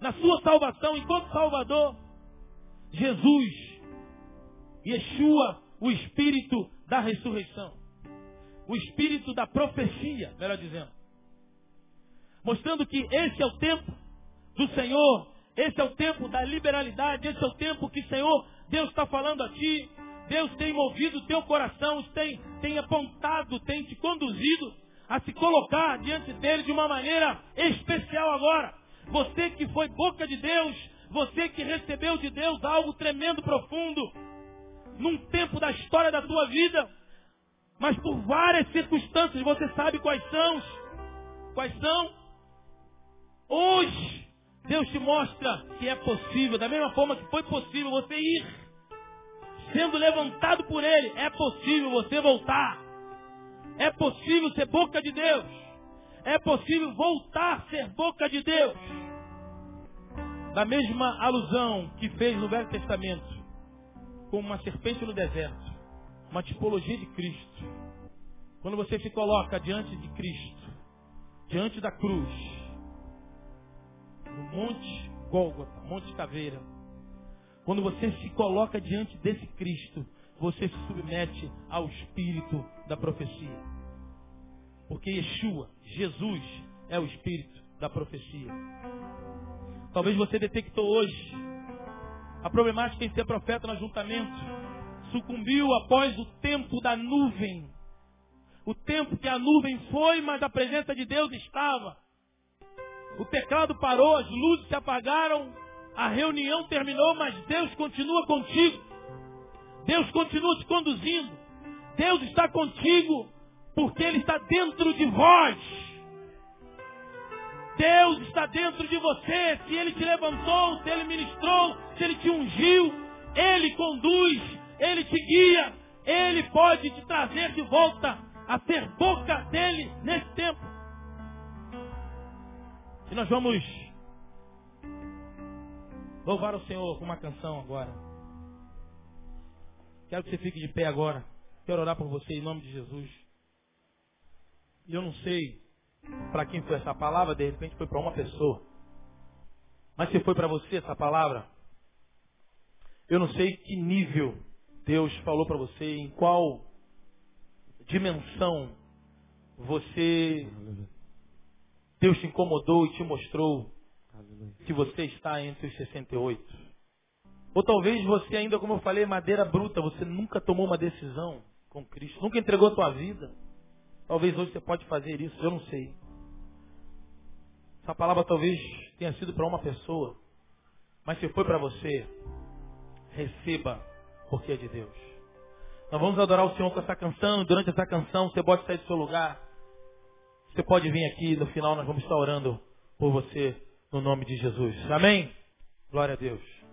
na sua salvação, enquanto Salvador. Jesus, Yeshua, o Espírito da ressurreição. O Espírito da profecia, melhor dizendo. Mostrando que esse é o tempo do Senhor, esse é o tempo da liberalidade, esse é o tempo que, Senhor, Deus está falando a ti, Deus tem movido o teu coração, tem, tem apontado, tem te conduzido a se colocar diante dele de uma maneira especial agora. Você que foi boca de Deus, você que recebeu de Deus algo tremendo, profundo, num tempo da história da tua vida, mas por várias circunstâncias, você sabe quais são. Quais são? Hoje, Deus te mostra que é possível, da mesma forma que foi possível você ir sendo levantado por Ele, é possível você voltar. É possível ser boca de Deus. É possível voltar a ser boca de Deus. Da mesma alusão que fez no Velho Testamento, como uma serpente no deserto, uma tipologia de Cristo. Quando você se coloca diante de Cristo, diante da cruz, no Monte Gólgota, Monte Caveira, quando você se coloca diante desse Cristo, você se submete ao espírito da profecia. Porque Yeshua, Jesus, é o espírito da profecia. Talvez você detectou hoje a problemática em ser profeta no ajuntamento. Sucumbiu após o tempo da nuvem. O tempo que a nuvem foi, mas a presença de Deus estava. O teclado parou, as luzes se apagaram, a reunião terminou, mas Deus continua contigo. Deus continua te conduzindo. Deus está contigo porque Ele está dentro de vós. Deus está dentro de você. Se Ele te levantou, se Ele ministrou, se Ele te ungiu, Ele conduz, Ele te guia, Ele pode te trazer de volta a ser boca dele nesse tempo. E nós vamos louvar o Senhor com uma canção agora. Quero que você fique de pé agora. Quero orar por você em nome de Jesus. E eu não sei para quem foi essa palavra, de repente foi para uma pessoa. Mas se foi para você essa palavra, eu não sei que nível Deus falou para você, em qual dimensão você Deus te incomodou e te mostrou que você está entre os 68. Ou talvez você ainda, como eu falei, madeira bruta, você nunca tomou uma decisão com Cristo, nunca entregou a tua vida. Talvez hoje você pode fazer isso, eu não sei. Essa palavra talvez tenha sido para uma pessoa, mas se foi para você, receba, porque é de Deus. Nós vamos adorar o Senhor com essa canção, e durante essa canção você pode sair do seu lugar. Você pode vir aqui, no final nós vamos estar orando por você no nome de Jesus. Amém? Glória a Deus.